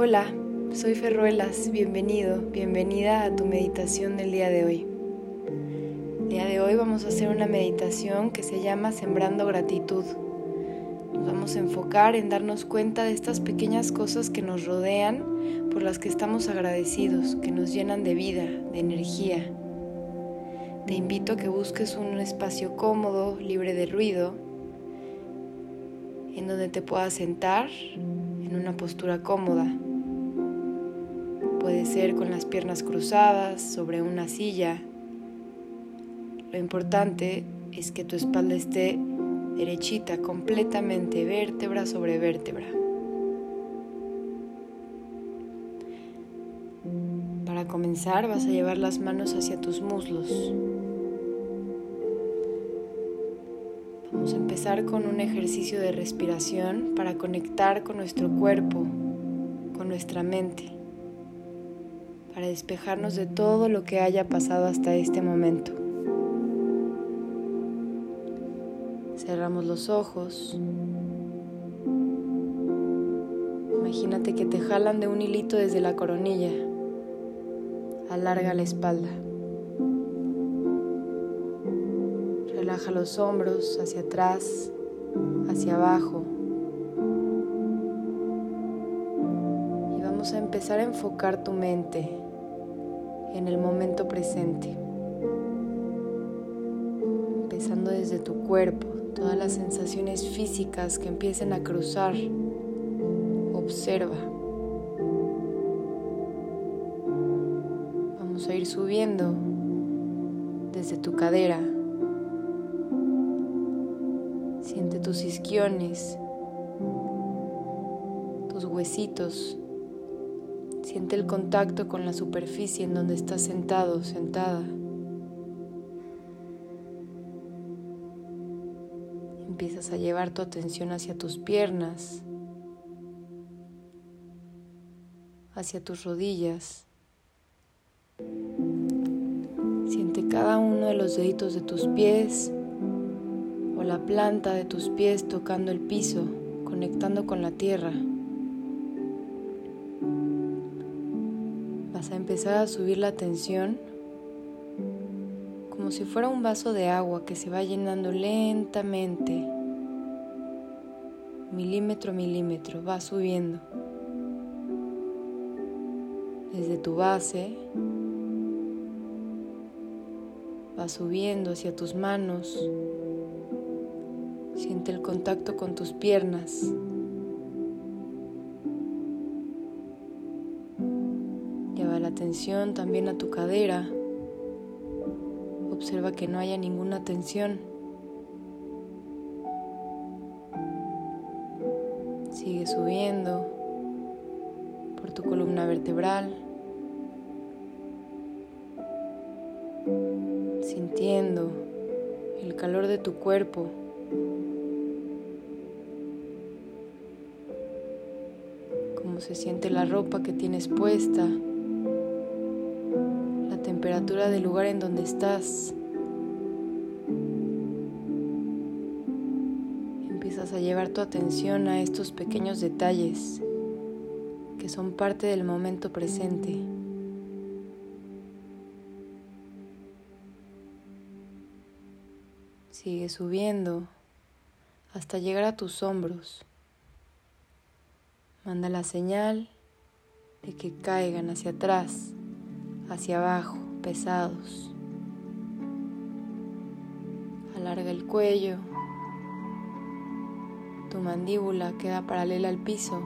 Hola, soy Ferruelas, bienvenido, bienvenida a tu meditación del día de hoy. El día de hoy vamos a hacer una meditación que se llama Sembrando Gratitud. Nos vamos a enfocar en darnos cuenta de estas pequeñas cosas que nos rodean, por las que estamos agradecidos, que nos llenan de vida, de energía. Te invito a que busques un espacio cómodo, libre de ruido, en donde te puedas sentar en una postura cómoda. Puede ser con las piernas cruzadas sobre una silla. Lo importante es que tu espalda esté derechita, completamente vértebra sobre vértebra. Para comenzar vas a llevar las manos hacia tus muslos. Vamos a empezar con un ejercicio de respiración para conectar con nuestro cuerpo, con nuestra mente, para despejarnos de todo lo que haya pasado hasta este momento. Cerramos los ojos. Imagínate que te jalan de un hilito desde la coronilla. Alarga la espalda. Relaja los hombros hacia atrás, hacia abajo. Y vamos a empezar a enfocar tu mente en el momento presente. Empezando desde tu cuerpo, todas las sensaciones físicas que empiecen a cruzar. Observa. Vamos a ir subiendo desde tu cadera. Siente tus isquiones, tus huesitos. Siente el contacto con la superficie en donde estás sentado, sentada. Empiezas a llevar tu atención hacia tus piernas, hacia tus rodillas. Siente cada uno de los deditos de tus pies o la planta de tus pies tocando el piso, conectando con la tierra. A empezar a subir la tensión como si fuera un vaso de agua que se va llenando lentamente, milímetro a milímetro, va subiendo desde tu base, va subiendo hacia tus manos, siente el contacto con tus piernas. La atención también a tu cadera. Observa que no haya ninguna tensión. Sigue subiendo por tu columna vertebral, sintiendo el calor de tu cuerpo. Se siente la ropa que tienes puesta del lugar en donde estás. Empiezas a llevar tu atención a estos pequeños detalles que son parte del momento presente. Sigue subiendo hasta llegar a tus hombros. Manda la señal de que caigan hacia atrás hacia abajo, Alarga el cuello. Tu mandíbula queda paralela al piso.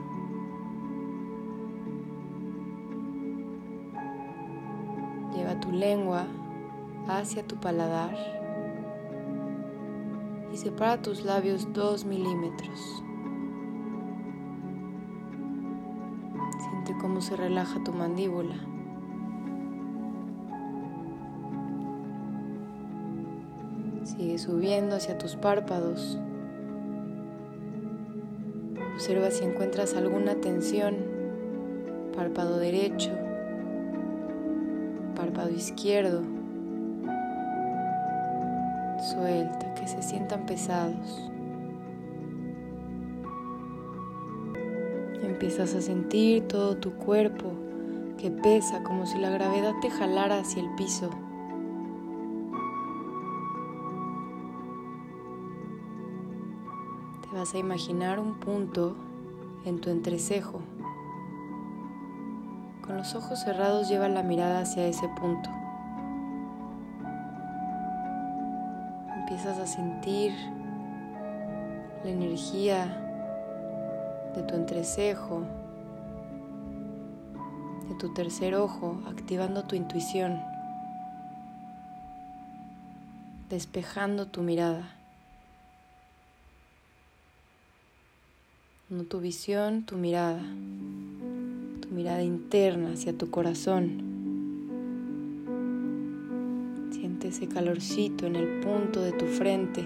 Lleva tu lengua hacia tu paladar y separa tus labios dos milímetros. Siente cómo se relaja tu mandíbula. Sigue subiendo hacia tus párpados. Observa si encuentras alguna tensión. Párpado derecho, párpado izquierdo. Suelta, que se sientan pesados. Empiezas a sentir todo tu cuerpo que pesa como si la gravedad te jalara hacia el piso. Vas a imaginar un punto en tu entrecejo. Con los ojos cerrados lleva la mirada hacia ese punto. Empiezas a sentir la energía de tu entrecejo, de tu tercer ojo, activando tu intuición, despejando tu mirada. Tu visión, tu mirada, tu mirada interna hacia tu corazón. Siente ese calorcito en el punto de tu frente.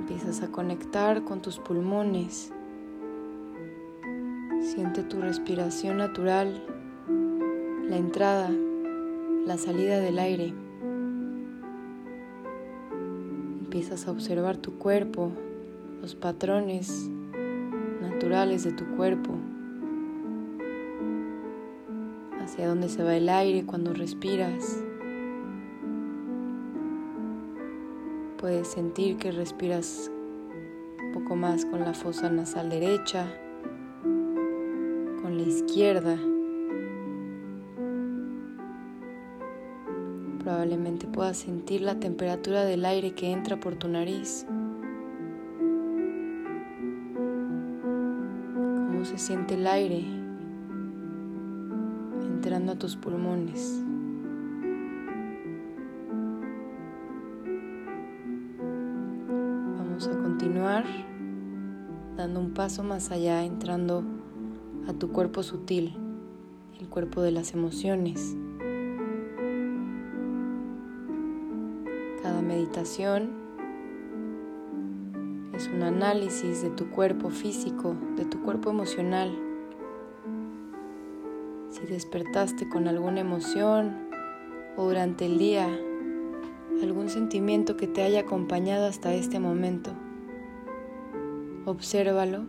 Empiezas a conectar con tus pulmones. Siente tu respiración natural, la entrada, la salida del aire. Empiezas a observar tu cuerpo, los patrones naturales de tu cuerpo, hacia dónde se va el aire cuando respiras. Puedes sentir que respiras un poco más con la fosa nasal derecha, con la izquierda. Probablemente puedas sentir la temperatura del aire que entra por tu nariz. Cómo se siente el aire entrando a tus pulmones. Vamos a continuar dando un paso más allá, entrando a tu cuerpo sutil, el cuerpo de las emociones. Es un análisis de tu cuerpo físico, de tu cuerpo emocional. Si despertaste con alguna emoción o durante el día algún sentimiento que te haya acompañado hasta este momento, obsérvalo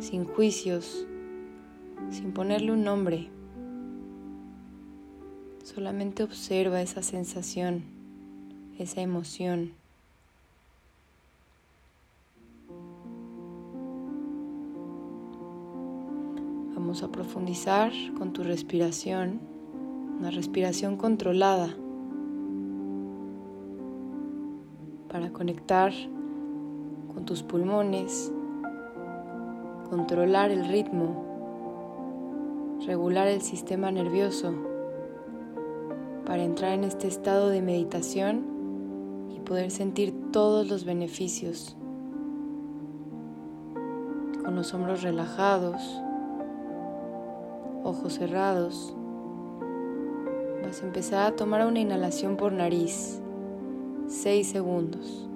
sin juicios, sin ponerle un nombre. Solamente observa esa sensación, esa emoción. Vamos a profundizar con tu respiración, una respiración controlada para conectar con tus pulmones, controlar el ritmo, regular el sistema nervioso para entrar en este estado de meditación poder sentir todos los beneficios. Con los hombros relajados, ojos cerrados, vas a empezar a tomar una inhalación por nariz. 6 segundos.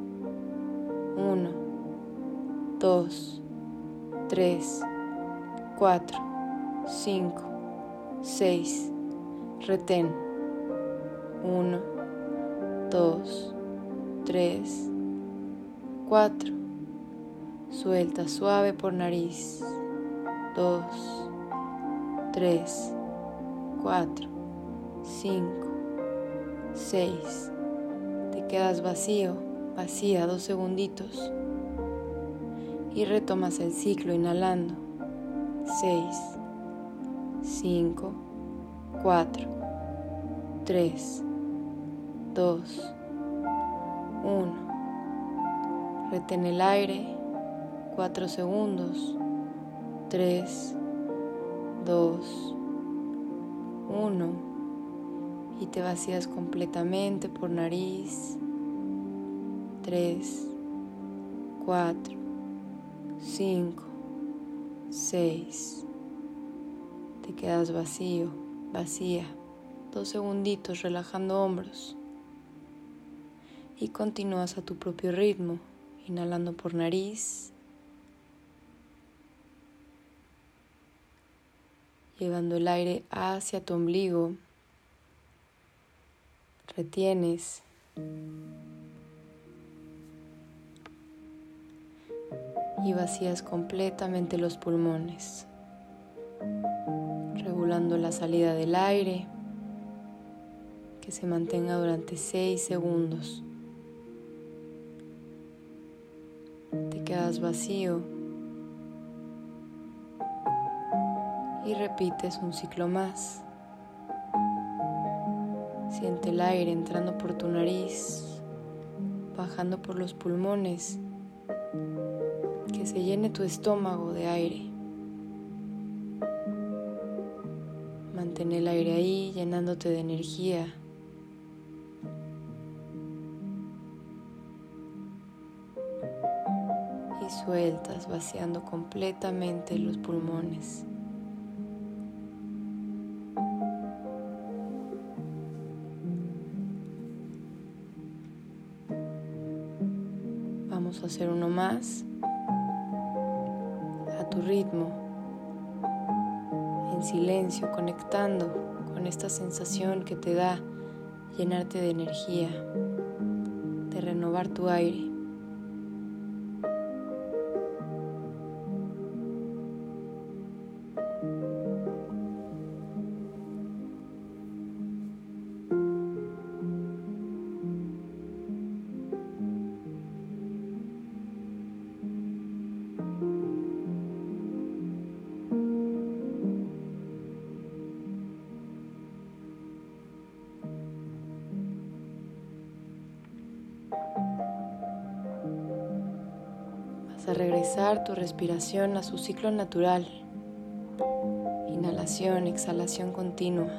1, 2, 3, 4, 5, 6. Retén. 1, 2, 3, 4. Suelta suave por nariz. 2, 3, 4, 5, 6 quedas vacío, vacía dos segunditos y retomas el ciclo inhalando. 6, 5, 4, 3, 2, 1. Retén el aire 4 segundos. 3, 2, 1 y te vacías completamente por nariz. 3, 4, 5, 6. Te quedas vacío, vacía. Dos segunditos relajando hombros. Y continúas a tu propio ritmo, inhalando por nariz. Llevando el aire hacia tu ombligo retienes Y vacías completamente los pulmones, regulando la salida del aire, que se mantenga durante 6 segundos. Te quedas vacío y repites un ciclo más. Siente el aire entrando por tu nariz, bajando por los pulmones, que se llene tu estómago de aire. Mantén el aire ahí llenándote de energía. Sueltas vaciando completamente los pulmones. Vamos a hacer uno más a tu ritmo, en silencio, conectando con esta sensación que te da llenarte de energía, de renovar tu aire. Tu respiración a su ciclo natural. Inhalación, exhalación continua.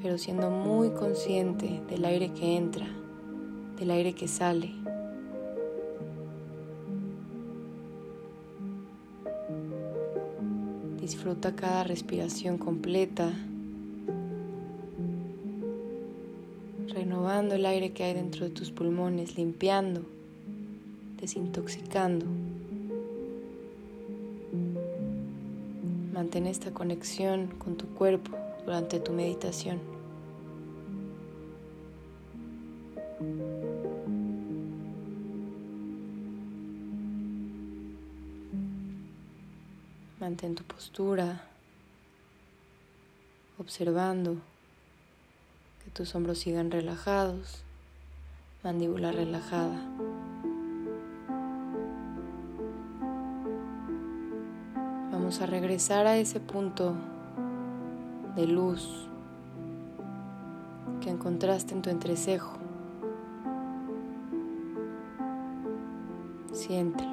Pero siendo muy consciente del aire que entra, del aire que sale. Disfruta cada respiración completa renovando el aire que hay dentro de tus pulmones, limpiando, desintoxicando. Mantén esta conexión con tu cuerpo durante tu meditación. Mantén tu postura, observando tus hombros sigan relajados, mandíbula relajada. Vamos a regresar a ese punto de luz que encontraste en tu entrecejo. Siéntelo.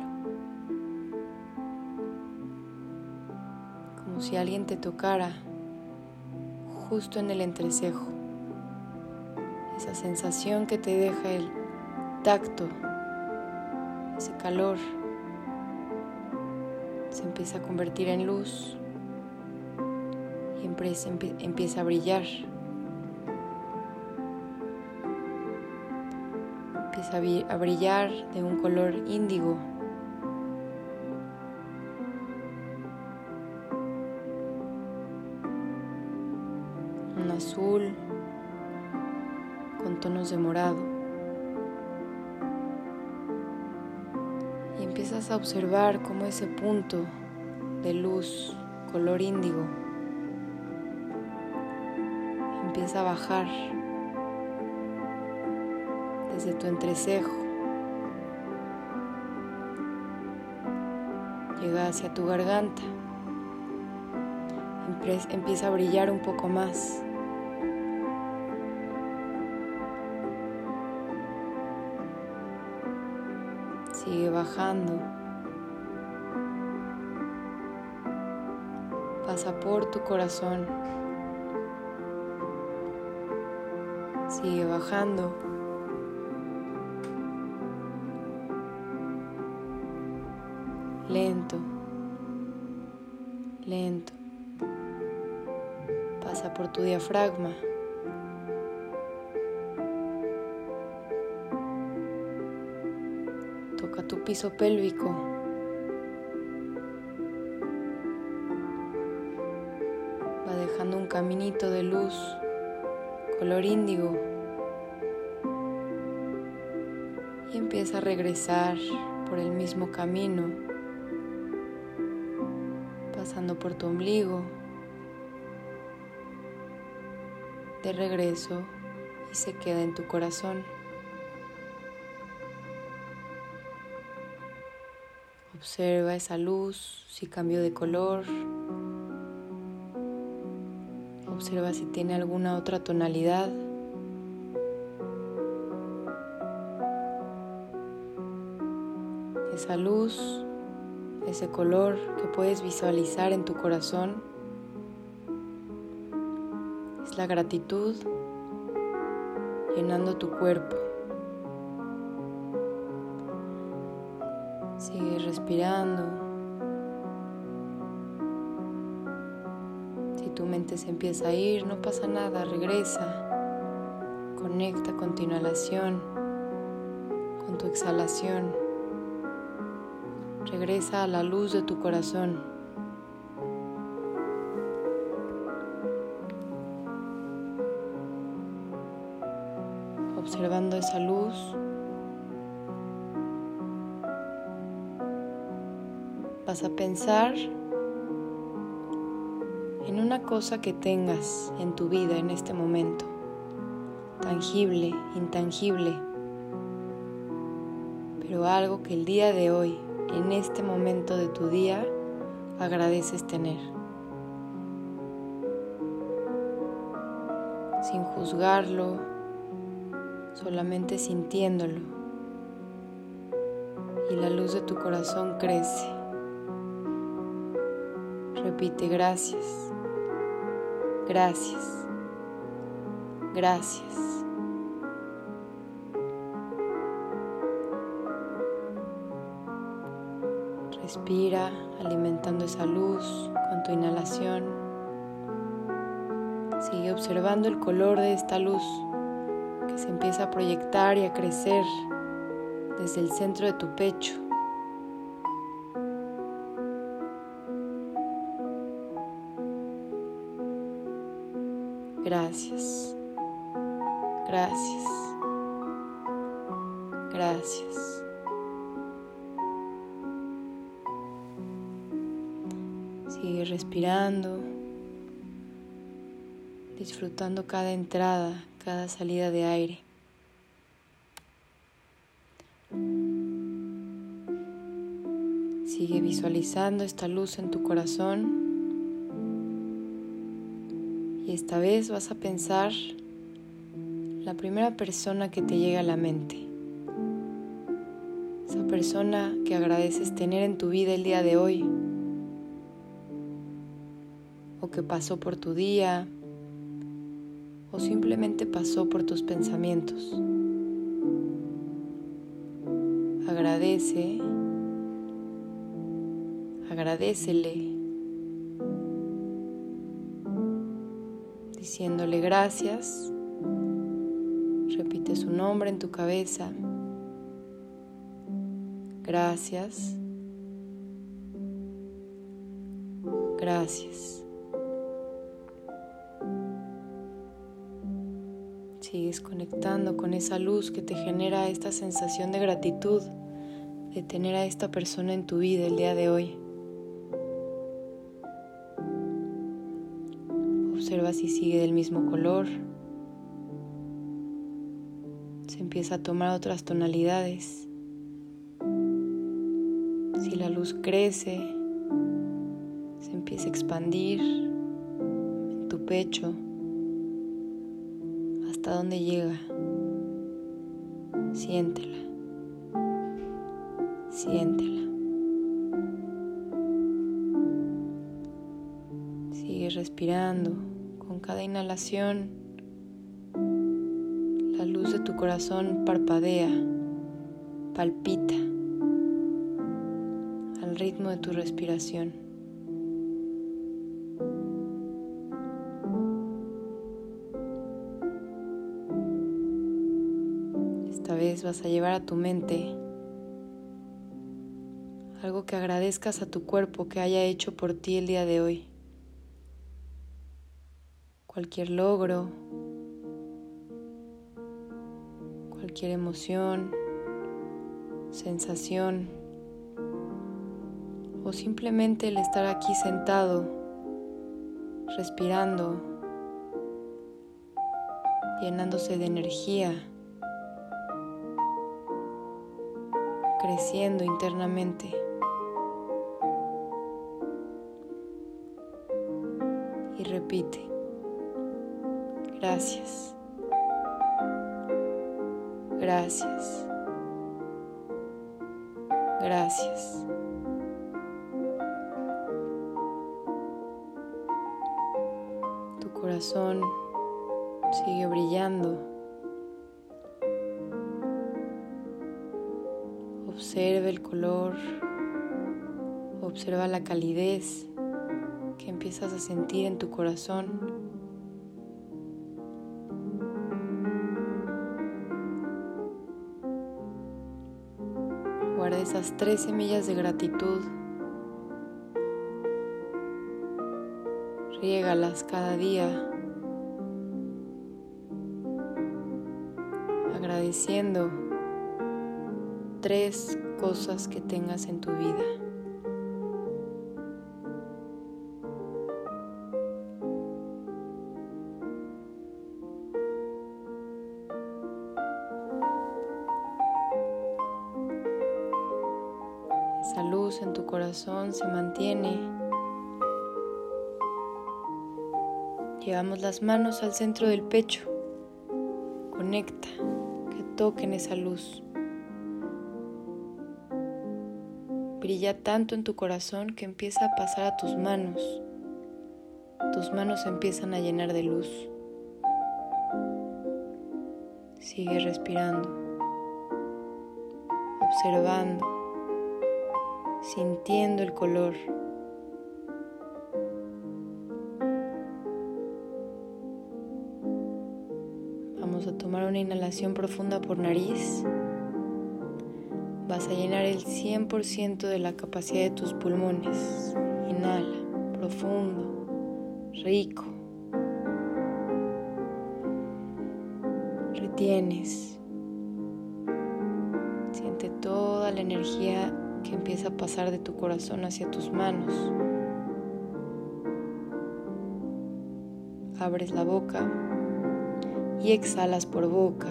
Como si alguien te tocara justo en el entrecejo esa sensación que te deja el tacto, ese calor, se empieza a convertir en luz y empieza, a brillar. Empieza a brillar de un color índigo. Con tonos de morado. Y empiezas a observar cómo ese punto de luz color índigo empieza a bajar desde tu entrecejo. Llega hacia tu garganta. Empieza a brillar un poco más. Sigue bajando. Pasa por tu corazón. Sigue bajando. Lento. Lento. Pasa por tu diafragma. Piso pélvico. Va dejando un caminito de luz color índigo y empieza a regresar por el mismo camino, pasando por tu ombligo, de regreso y se queda en tu corazón. Observa esa luz, si cambió de color. Observa si tiene alguna otra tonalidad. Esa luz, ese color que puedes visualizar en tu corazón es la gratitud llenando tu cuerpo. Respirando. Si tu mente se empieza a ir, no pasa nada, regresa. Conecta con tu inhalación, con tu exhalación. Regresa a la luz de tu corazón. Observando esa luz, vas a pensar en una cosa que tengas en tu vida en este momento, tangible, intangible, pero algo que el día de hoy, en este momento de tu día, agradeces tener. Sin juzgarlo, solamente sintiéndolo. Y la luz de tu corazón crece. Repite gracias, gracias, gracias. Respira alimentando esa luz con tu inhalación. Sigue observando el color de esta luz que se empieza a proyectar y a crecer desde el centro de tu pecho Gracias. Gracias. Gracias. Sigue respirando, disfrutando cada entrada, cada salida de aire. Sigue visualizando esta luz en tu corazón esta vez vas a pensar la primera persona que te llega a la mente. Esa persona que agradeces tener en tu vida el día de hoy. O que pasó por tu día. O simplemente pasó por tus pensamientos. Agradece. Agradecele diciéndole gracias. Repite su nombre en tu cabeza. Gracias. Gracias. Sigues conectando con esa luz que te genera esta sensación de gratitud de tener a esta persona en tu vida el día de hoy. Si sigue del mismo color. Se empieza a tomar otras tonalidades. Si la luz crece, se empieza a expandir en tu pecho. ¿Hasta dónde llega? Siéntela. Siéntela. Sigue respirando cada inhalación, la luz de tu corazón parpadea, palpita al ritmo de tu respiración. Esta vez vas a llevar a tu mente algo que agradezcas a tu cuerpo que haya hecho por ti el día de hoy cualquier logro, cualquier emoción, sensación o simplemente el estar aquí sentado, respirando, llenándose de energía, creciendo internamente. Y repite, gracias, gracias, gracias. Tu corazón sigue brillando. Observa el color, observa la calidez que empiezas a sentir en tu corazón. Tres semillas de gratitud. Riégalas cada día. Agradeciendo tres cosas que tengas en tu vida. Esa luz en tu corazón se mantiene. Llevamos las manos al centro del pecho. Conecta, que toquen esa luz. Brilla tanto en tu corazón que empieza a pasar a tus manos. Tus manos empiezan a llenar de luz. Sigue respirando, observando, sintiendo el color. Vamos a tomar una inhalación profunda por nariz. Vas a llenar el 100% de la capacidad de tus pulmones. Inhala, profundo, rico. Retienes. Siente toda la energía que empieza a pasar de tu corazón hacia tus manos. Abres la boca y exhalas por boca.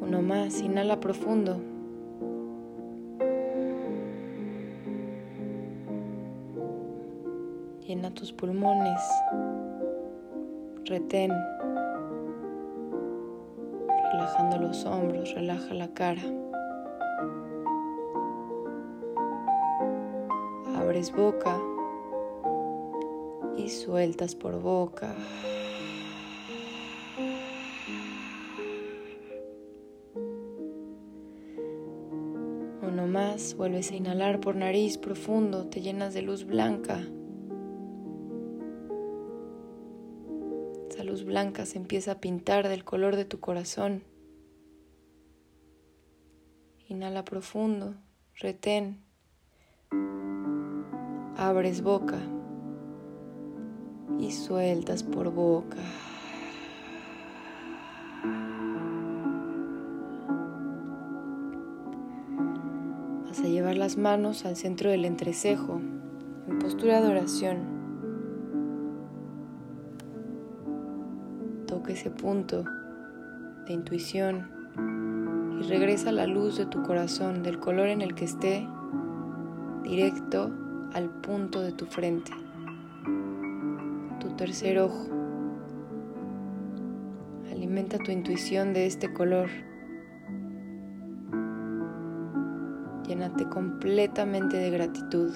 Uno más, inhala profundo. Llena tus pulmones. Retén. Relajando los hombros, relaja la cara. Abres boca y sueltas por boca. Uno más, vuelves a inhalar por nariz profundo, te llenas de luz blanca. Esa luz blanca se empieza a pintar del color de tu corazón. Profundo, retén. Abres boca y sueltas por boca. Vas a llevar las manos al centro del entrecejo en postura de oración. Toca ese punto de intuición y regresa la luz de tu corazón, del color en el que esté, directo al punto de tu frente, tu tercer ojo. Alimenta tu intuición de este color. Llénate completamente de gratitud.